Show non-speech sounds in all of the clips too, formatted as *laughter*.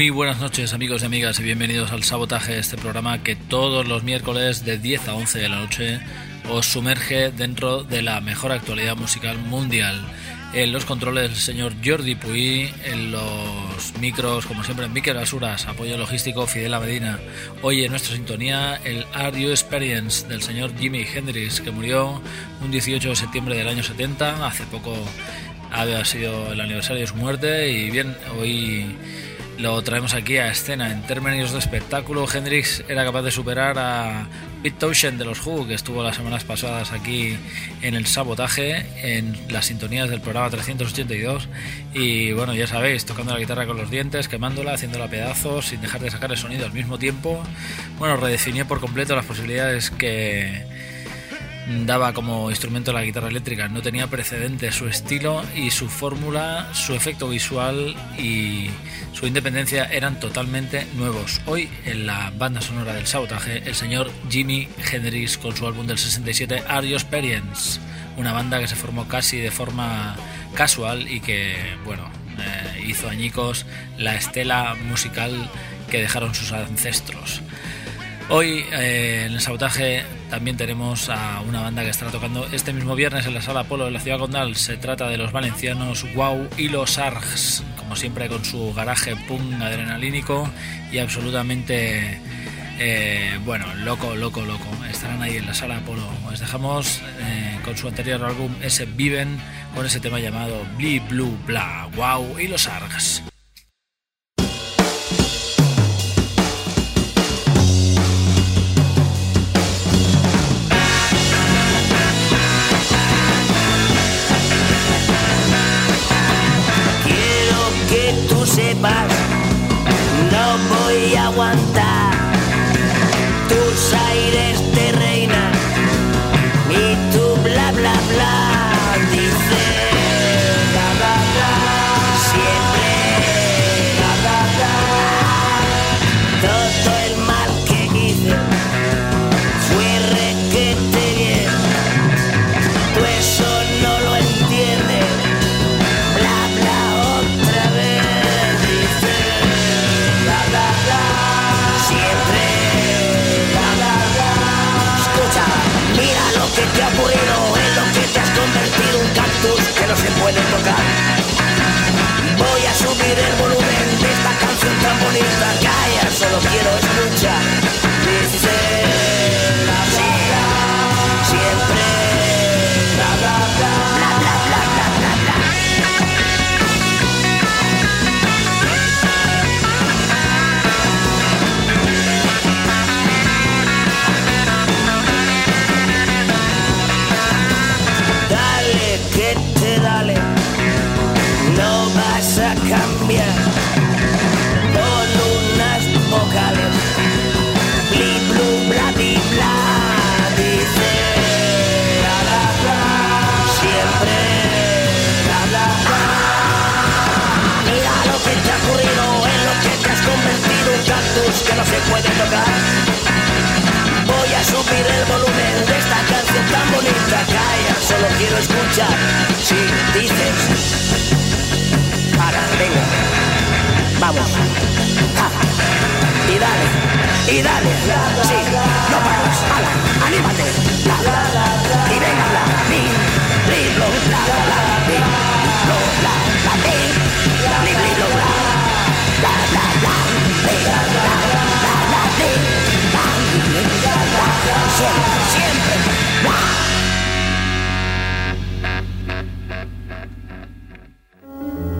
Muy buenas noches amigos y amigas y bienvenidos al Sabotaje, este programa que todos los miércoles de 10 a 11 de la noche os sumerge dentro de la mejor actualidad musical mundial. En los controles el señor Jordi Puy, en los micros, como siempre, Miquel Asuras, apoyo logístico Fidel Medina. Hoy en nuestra sintonía el Are You Experience del señor Jimi Hendrix, que murió un 18 de septiembre del año 70, hace poco había sido el aniversario de su muerte y bien, hoy lo traemos aquí a escena. En términos de espectáculo, Hendrix era capaz de superar a Pete Townshend de los Who, que estuvo las semanas pasadas aquí en el sabotaje, en las sintonías del programa 382. Y bueno, ya sabéis, tocando la guitarra con los dientes, quemándola, haciéndola a pedazos, sin dejar de sacar el sonido al mismo tiempo. Bueno, redefinió por completo las posibilidades que daba como instrumento la guitarra eléctrica. No tenía precedente su estilo y su fórmula, su efecto visual y su independencia eran totalmente nuevos. Hoy en la banda sonora del sabotaje, el señor Jimi Hendrix con su álbum del 67 Are You Experience, una banda que se formó casi de forma casual y que, bueno, eh, hizo añicos la estela musical que dejaron sus ancestros. Hoy eh, en el sabotaje también tenemos a una banda que estará tocando este mismo viernes en la sala Polo de la ciudad condal. Se trata de los valencianos Wow y los Args, como siempre con su garaje punk adrenalínico y absolutamente eh, bueno, loco, loco, loco. Estarán ahí en la sala Polo. Os dejamos eh, con su anterior álbum, ese Viven, con ese tema llamado Bli Blue Bla. Wow y los Args. Subir el volumen de esta canción tan bonita calla solo quiero escuchar. Dice bla bla siempre bla bla solo quiero escuchar. Si dices, para, venga, vamos. Ja. Y dale, y dale, sí, no paras, ala, anímate, y venga, la, mi, li, lo, la, la, mi, lo, la, la, mi, lo, la, la, la, la, la, la, la, la, siempre, siempre, la.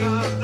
Like a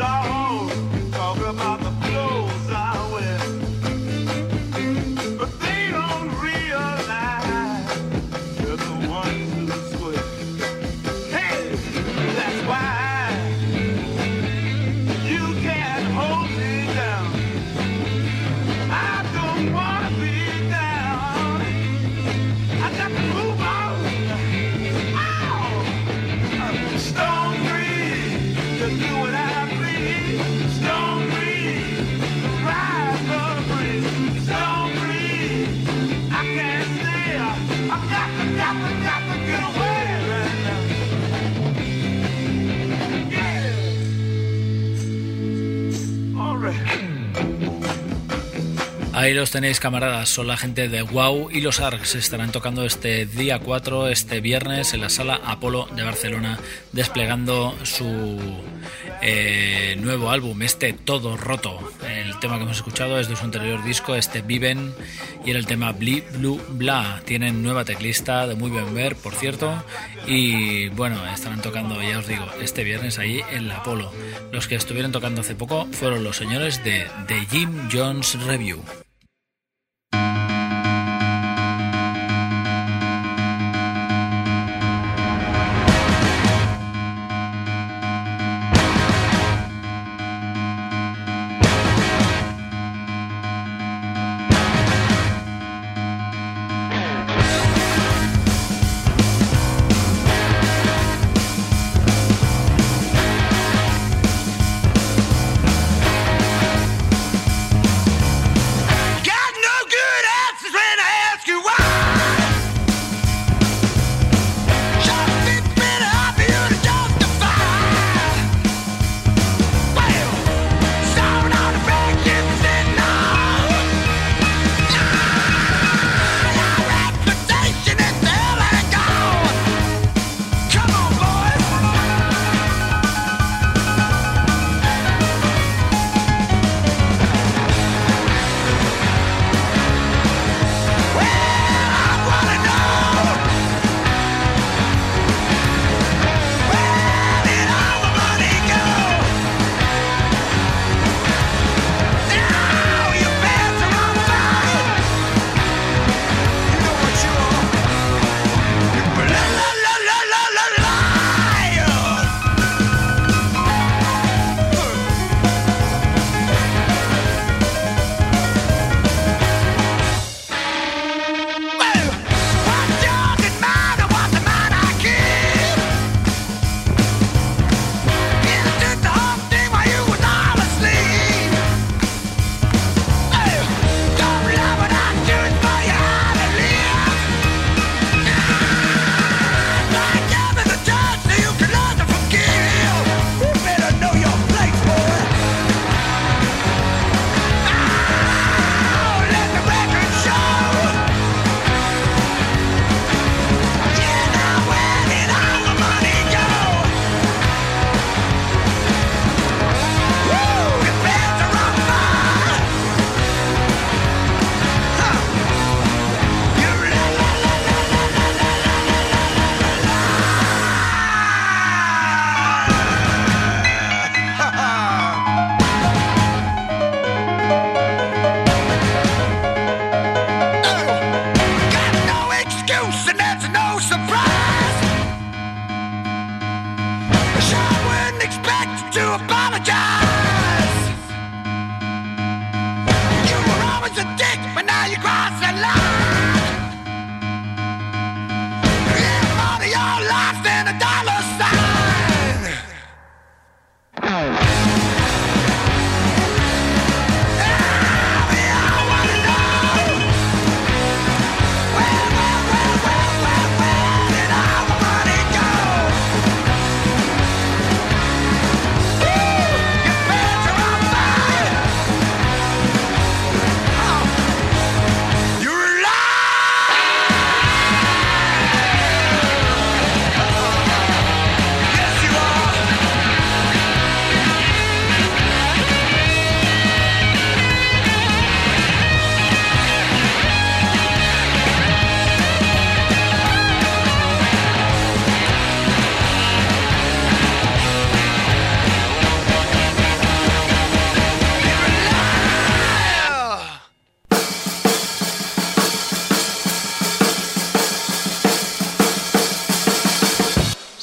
Ahí los tenéis camaradas, son la gente de Wow y los ARCs estarán tocando este día 4, este viernes en la sala Apolo de Barcelona desplegando su eh, nuevo álbum, este Todo Roto. El tema que hemos escuchado es de su anterior disco, este Viven y era el tema Bli Blue Bla. Tienen nueva teclista de muy buen ver, por cierto, y bueno, estarán tocando, ya os digo, este viernes ahí en la Apolo. Los que estuvieron tocando hace poco fueron los señores de The Jim Jones Review.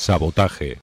Sabotaje.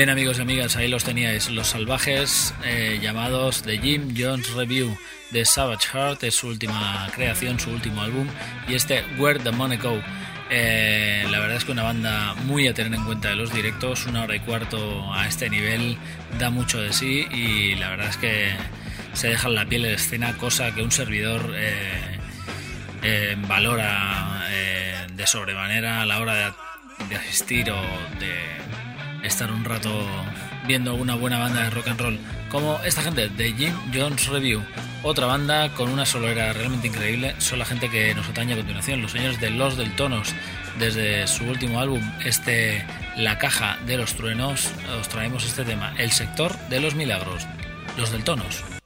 Bien amigos y amigas, ahí los teníais, Los Salvajes, eh, llamados The Jim Jones Review de Savage Heart, es su última creación, su último álbum, y este Where the Money Go. Eh, la verdad es que una banda muy a tener en cuenta de los directos, una hora y cuarto a este nivel da mucho de sí y la verdad es que se deja en la piel de escena, cosa que un servidor eh, valora de sobremanera a la hora de asistir o de estar un rato viendo una buena banda de rock and roll como esta gente de Jim Jones Review. Otra banda con una solera realmente increíble son la gente que nos atañe a continuación los señores de Los del Tonos. Desde su último álbum este La Caja de los Truenos os traemos este tema El sector de los milagros Los del Tonos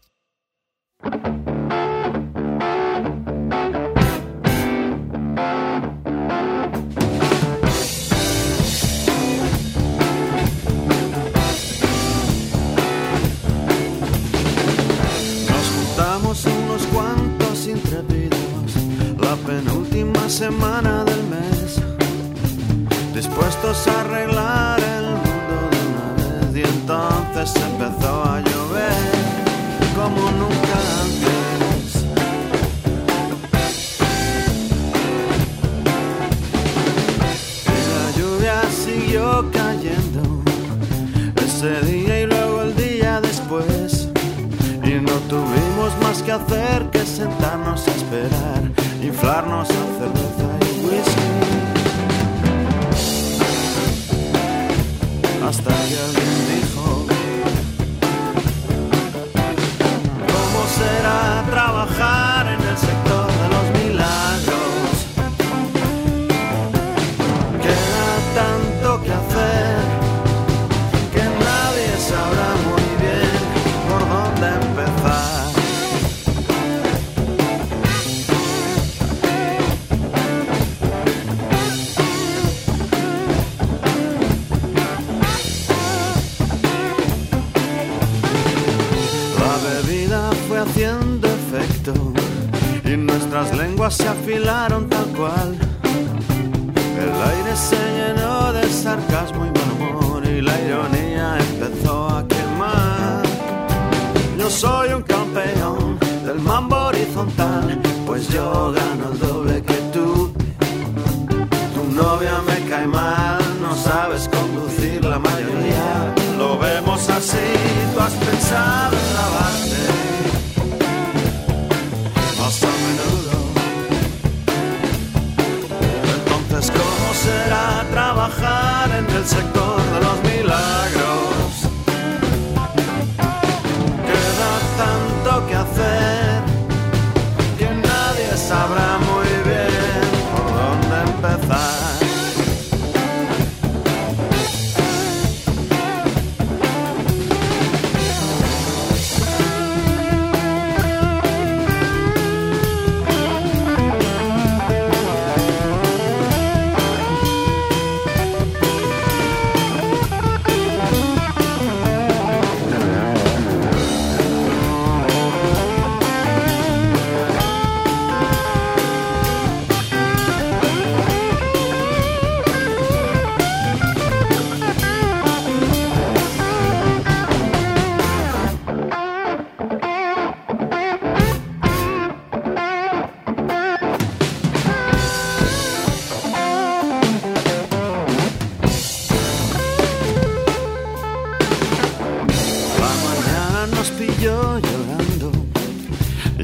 tal cual. El aire se llenó de sarcasmo y mal humor y la ironía empezó a quemar. Yo soy un campeón del mambo horizontal, pues yo gano el doble que tú. Tu novia me cae mal, no sabes conducir la mayoría. Lo vemos así, tú has pensado en lavarte.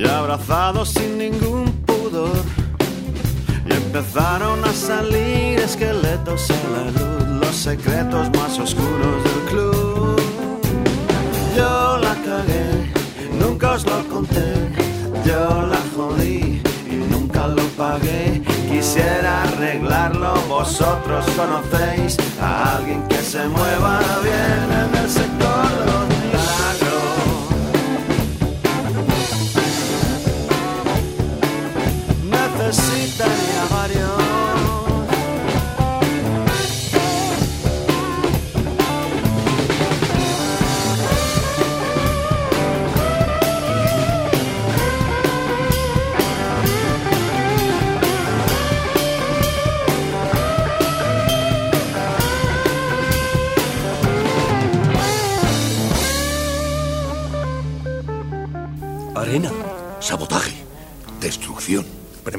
Y abrazados sin ningún pudor. Y empezaron a salir esqueletos a la luz, los secretos más oscuros del club. Yo la cagué, nunca os lo conté, yo la jodí y nunca lo pagué. Quisiera arreglarlo, vosotros conocéis a alguien que se mueva bien en el sector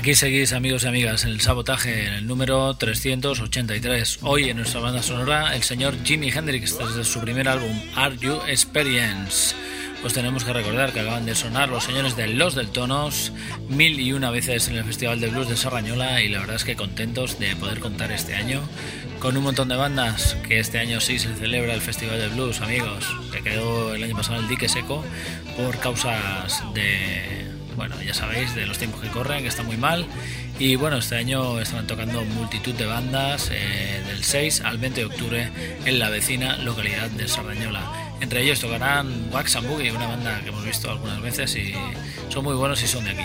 Aquí seguís amigos y amigas en el sabotaje en el número 383. Hoy en nuestra banda sonora el señor Jimi Hendrix desde su primer álbum Are You Experience. Pues tenemos que recordar que acaban de sonar los señores de Los del Tonos mil y una veces en el Festival de Blues de Sarrañola y la verdad es que contentos de poder contar este año con un montón de bandas que este año sí se celebra el Festival de Blues, amigos, que quedó el año pasado el dique seco por causas de bueno, ya sabéis, de los tiempos que corren, que está muy mal. Y bueno, este año están tocando multitud de bandas eh, del 6 al 20 de octubre en la vecina localidad de Sardañola. Entre ellos tocarán Wax and Boogie, una banda que hemos visto algunas veces y son muy buenos y son de aquí.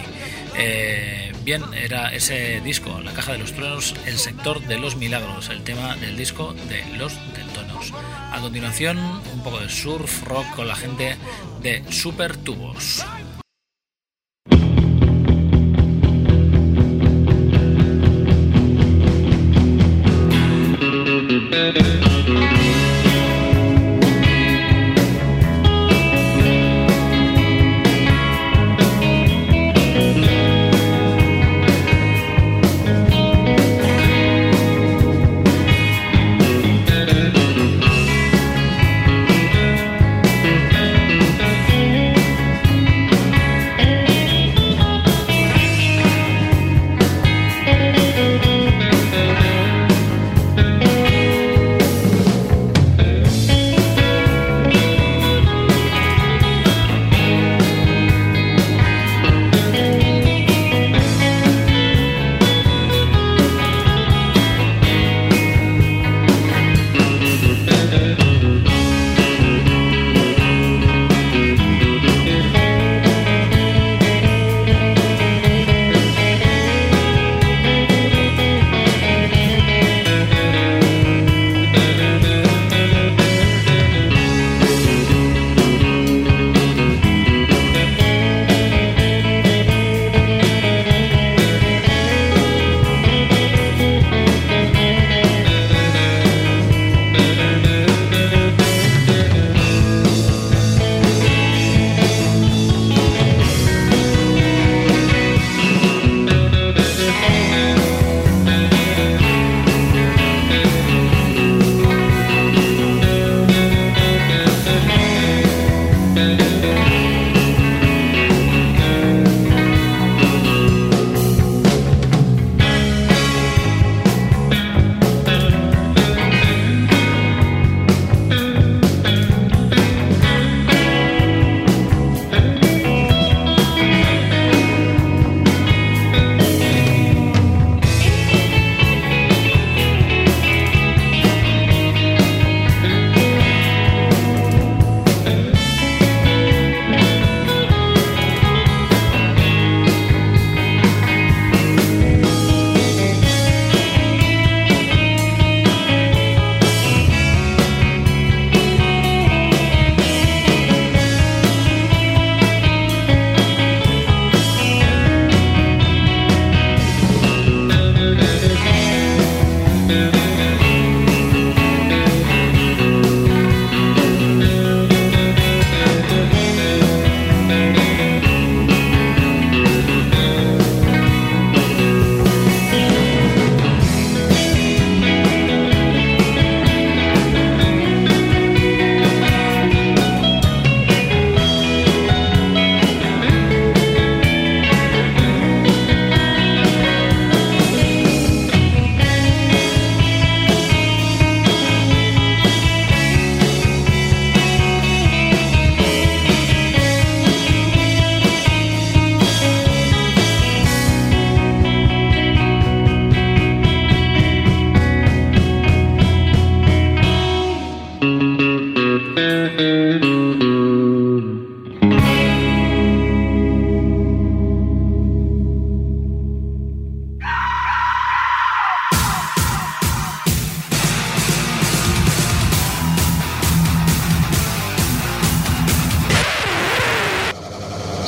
Eh, bien, era ese disco, La Caja de los Truenos, El Sector de los Milagros, el tema del disco de Los Deltonos. A continuación, un poco de surf rock con la gente de Super Tubos.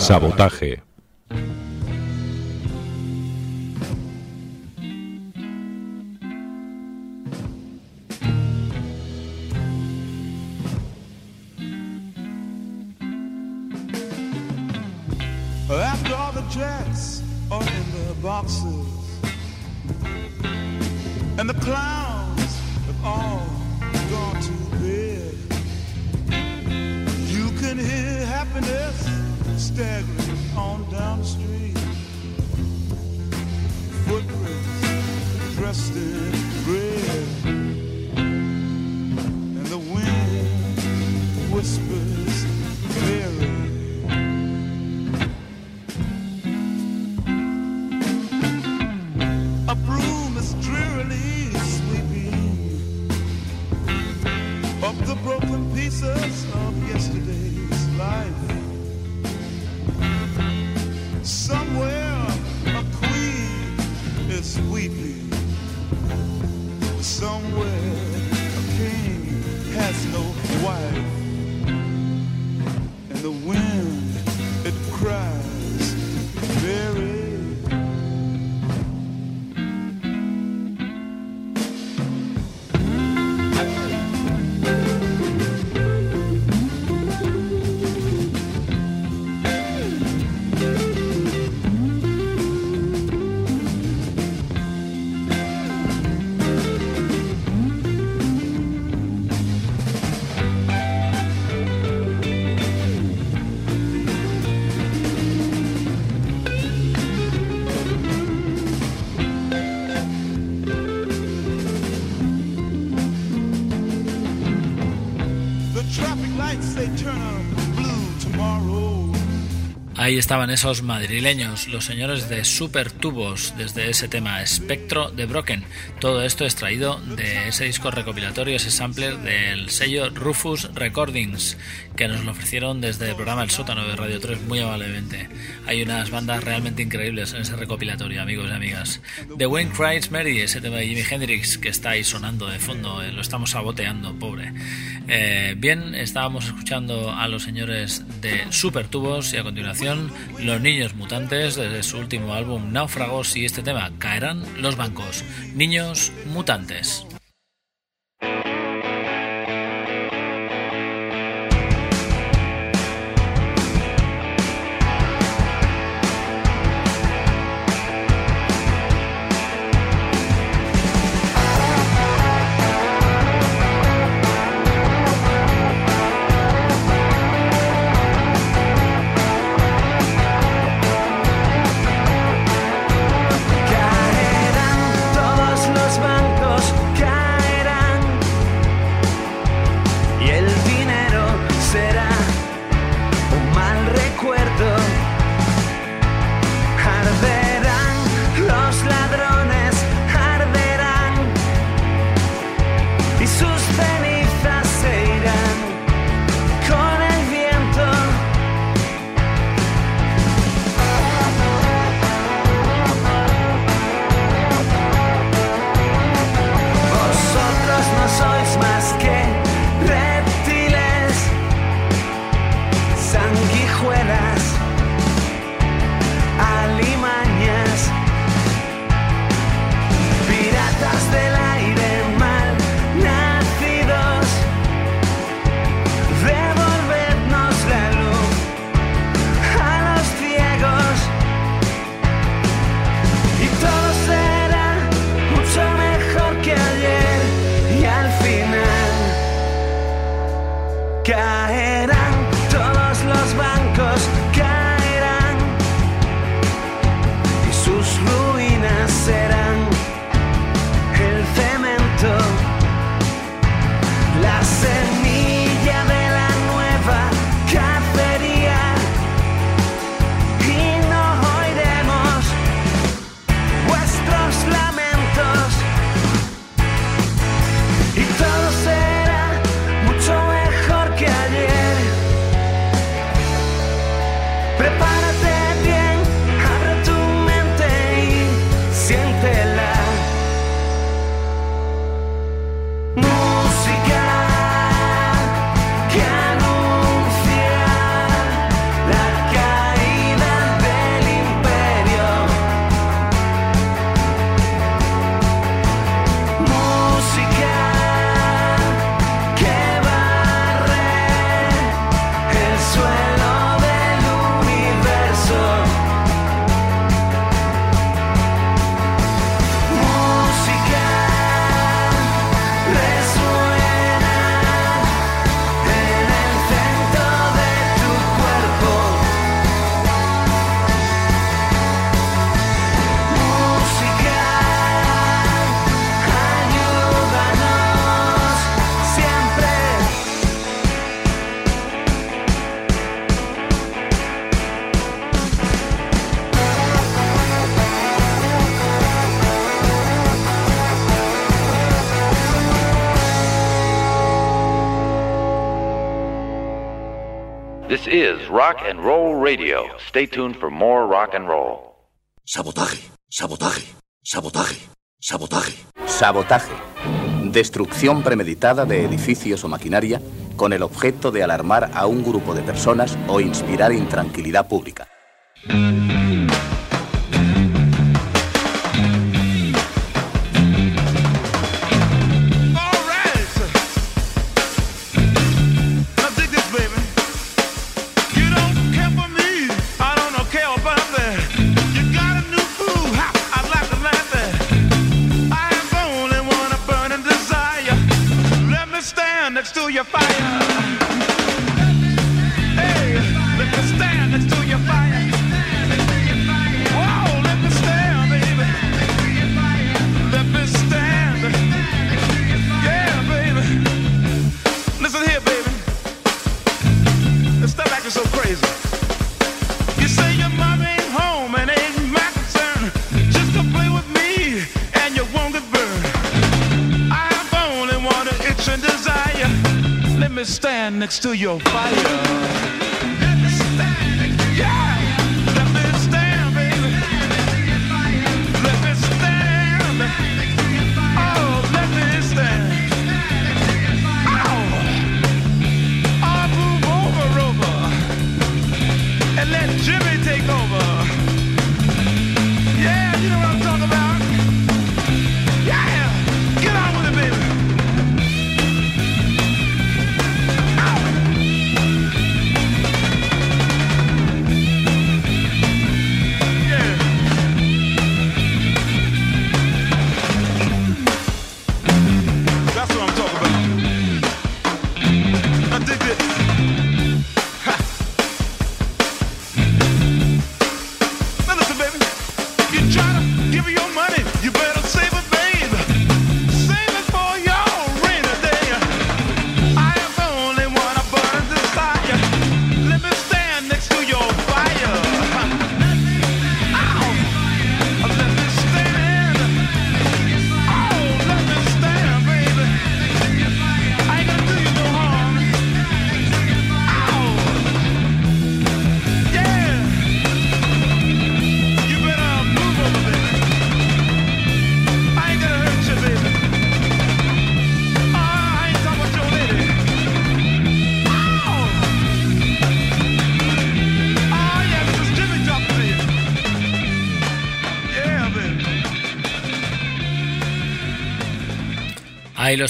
Sabotaje. Ahí estaban esos madrileños, los señores de Super Tubos, desde ese tema Espectro de Broken. Todo esto extraído de ese disco recopilatorio, ese sampler del sello Rufus Recordings, que nos lo ofrecieron desde el programa El Sótano de Radio 3 muy amablemente. Hay unas bandas realmente increíbles en ese recopilatorio, amigos y amigas. The Wayne Cries Mary, ese tema de Jimi Hendrix que está ahí sonando de fondo, eh, lo estamos saboteando, pobre. Eh, bien, estábamos escuchando a los señores de Super Tubos y a continuación Los Niños Mutantes desde su último álbum Náufragos y este tema Caerán los bancos. Niños Mutantes. Rock and Roll Radio. Stay tuned for more rock and roll. Sabotaje, sabotaje, sabotaje, sabotaje. Sabotaje. Destrucción premeditada de edificios o maquinaria con el objeto de alarmar a un grupo de personas o inspirar intranquilidad pública.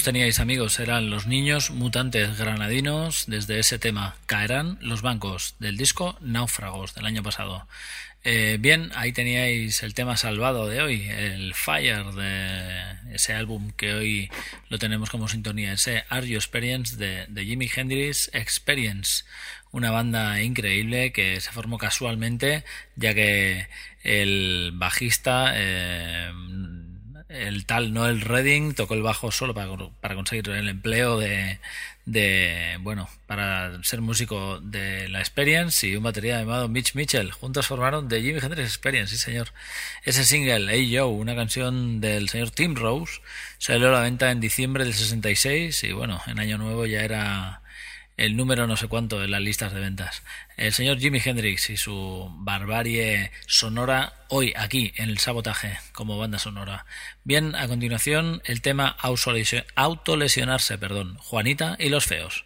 Teníais amigos, eran los niños mutantes granadinos desde ese tema. Caerán los bancos del disco Náufragos del año pasado. Eh, bien, ahí teníais el tema salvado de hoy, el Fire de ese álbum que hoy lo tenemos como sintonía, ese Are You Experience de, de Jimi Hendrix Experience, una banda increíble que se formó casualmente ya que el bajista eh, el tal Noel Redding tocó el bajo solo para, para conseguir el empleo de, de, bueno, para ser músico de la Experience y un batería llamado Mitch Mitchell. Juntos formaron The Jimi Hendrix Experience, sí señor. Ese single, Hey Joe, una canción del señor Tim Rose, salió a la venta en diciembre del 66 y bueno, en Año Nuevo ya era el número no sé cuánto en las listas de ventas. El señor Jimi Hendrix y su barbarie sonora hoy aquí en el sabotaje como banda sonora. Bien, a continuación el tema autolesio- autolesionarse, perdón, Juanita y los feos.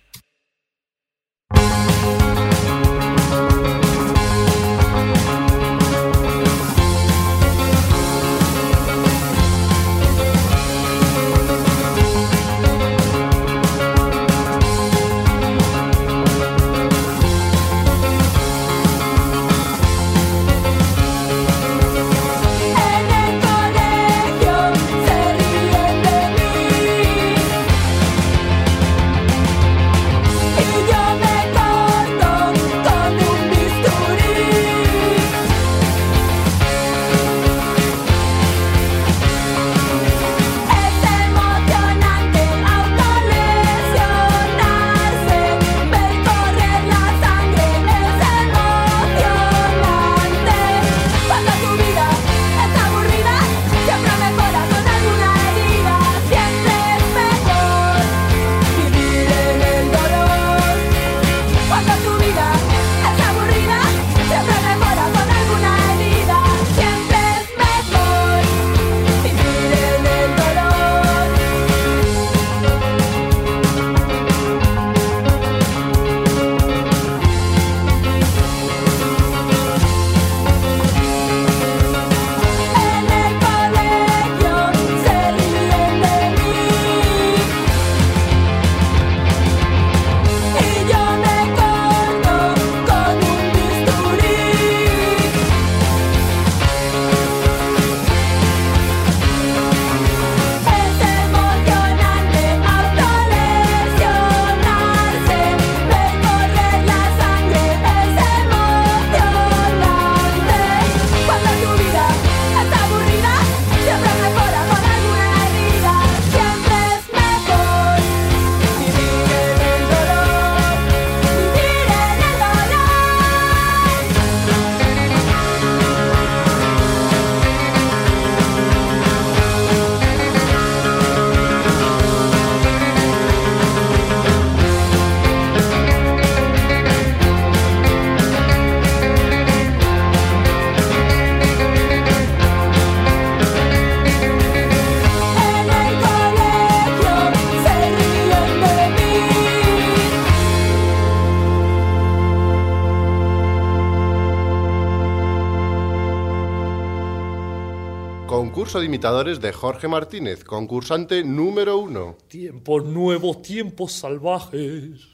Concurso de imitadores de Jorge Martínez, concursante número uno. Tiempos nuevos, tiempos salvajes.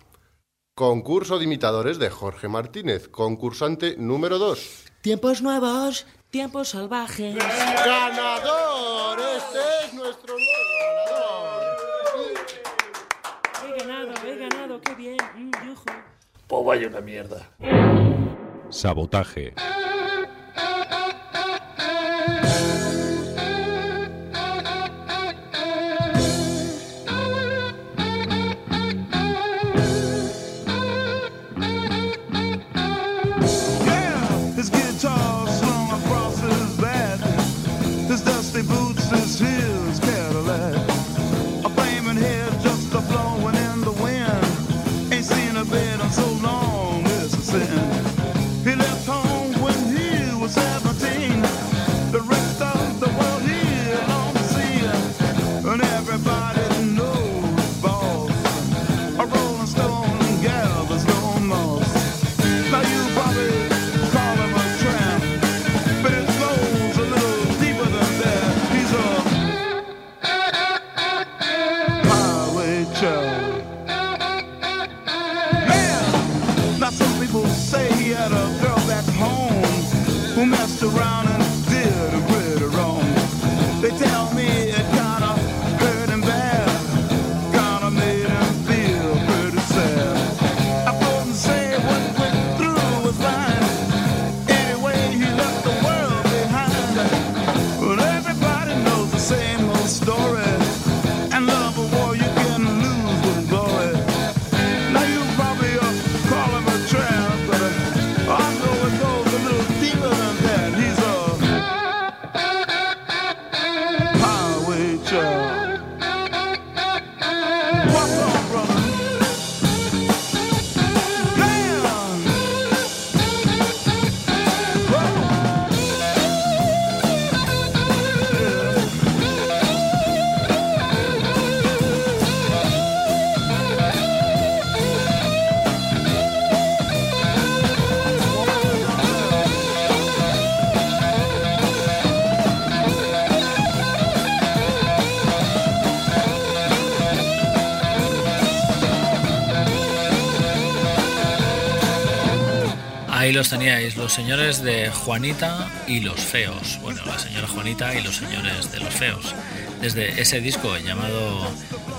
Concurso de imitadores de Jorge Martínez, concursante número dos. Tiempos nuevos, tiempos salvajes. ¡Ganador! Este es nuestro nuevo He ganado, he ganado, qué bien. Mm, yujú. Pues vaya una mierda. Sabotaje. Los teníais, los señores de Juanita y los feos. Bueno, la señora Juanita y los señores de los feos. Desde ese disco llamado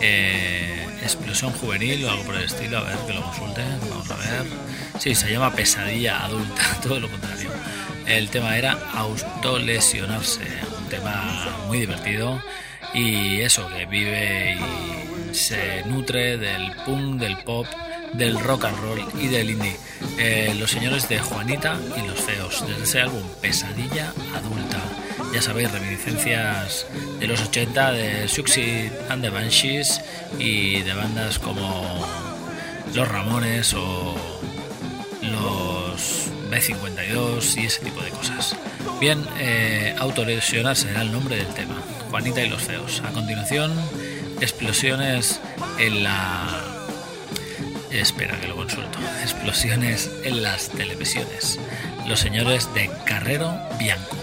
eh, Explosión Juvenil o algo por el estilo, a ver que lo consulten, vamos a ver. Sí, se llama Pesadilla Adulta, *laughs* todo lo contrario. El tema era autolesionarse, un tema muy divertido y eso, que vive y se nutre del punk, del pop, del rock and roll y del indie. Eh, los señores de Juanita y los feos, desde ese álbum Pesadilla Adulta. Ya sabéis, reminiscencias de los 80 de Suicide and the Banshees y de bandas como Los Ramones o los B52 y ese tipo de cosas. Bien, eh, autolesionarse era el nombre del tema. Juanita y los feos. A continuación, explosiones en la Espera que lo consulto. Explosiones en las televisiones. Los señores de Carrero Bianco.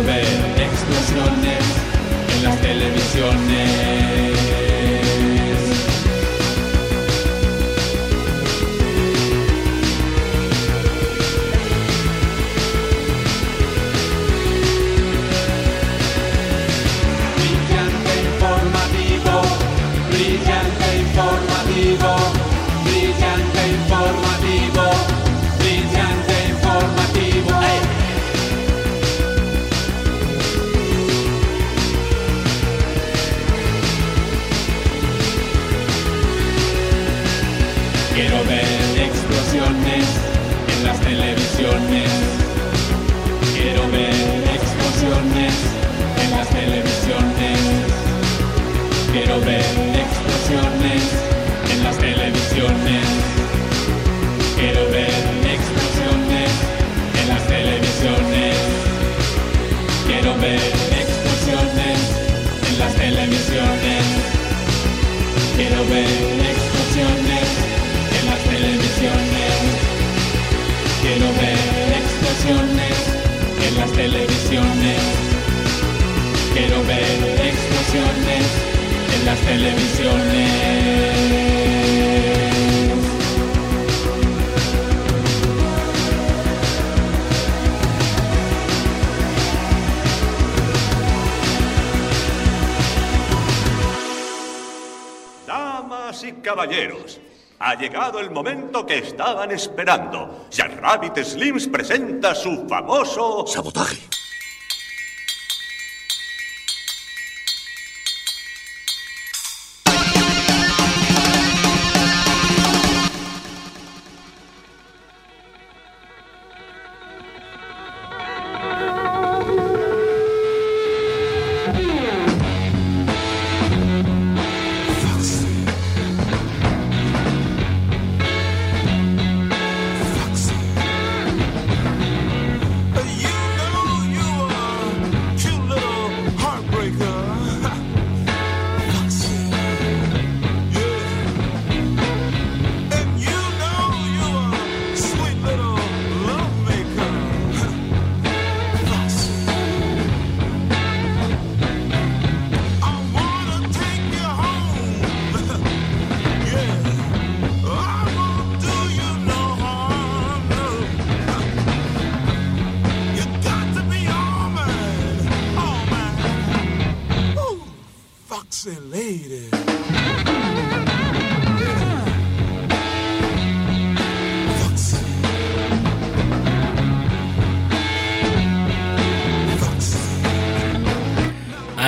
Quiero ver explosiones en estaban esperando. Jack Rabbit Slims presenta su famoso... Sabotaje.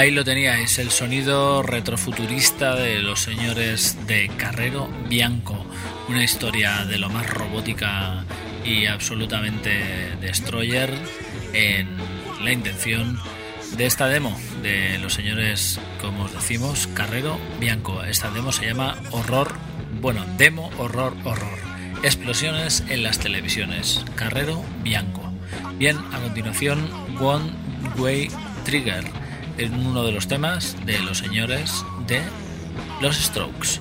Ahí lo teníais, el sonido retrofuturista de los señores de Carrero Bianco, una historia de lo más robótica y absolutamente destroyer en la intención de esta demo de los señores, como os decimos, Carrero Bianco. Esta demo se llama Horror, bueno, demo Horror Horror. Explosiones en las televisiones. Carrero Bianco. Bien, a continuación, One Way Trigger en uno de los temas de los señores de los Strokes.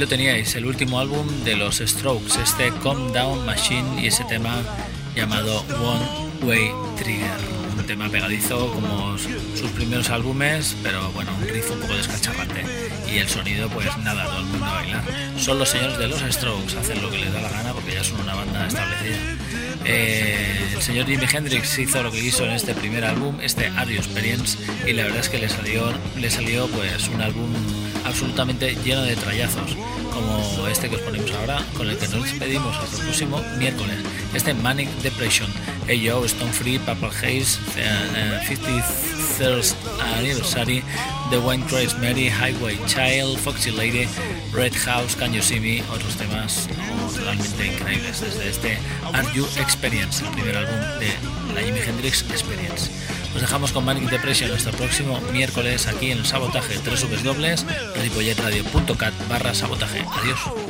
Lo teníais, el último álbum de los Strokes, este Calm Down Machine y ese tema llamado One Way Trigger. Un tema pegadizo como sus primeros álbumes, pero bueno, un riff un poco descacharrante. Y el sonido, pues nada, todo el mundo a bailar. Son los señores de los Strokes, hacen lo que les da la gana porque ya son una banda establecida. Eh, el señor Jimi Hendrix hizo lo que hizo en este primer álbum, este Audio Experience, y la verdad es que le salió, le salió pues un álbum absolutamente lleno de trallazos, como este que os ponemos ahora, con el que nos despedimos hasta el próximo miércoles. Este Manic Depression, Yo, Stone Free, Purple Haze, eh, 53rd Anniversary, The Wine Trace Mary, Highway Child, Foxy Lady, Red House, Can You See Me, otros temas totalmente increíbles desde este Are You Experience, el primer álbum de la Jimi Hendrix Experience. Nos dejamos con Manic Depression el próximo miércoles aquí en el Sabotaje, tres dobles, ripolletradio.cat barra sabotaje. Adiós.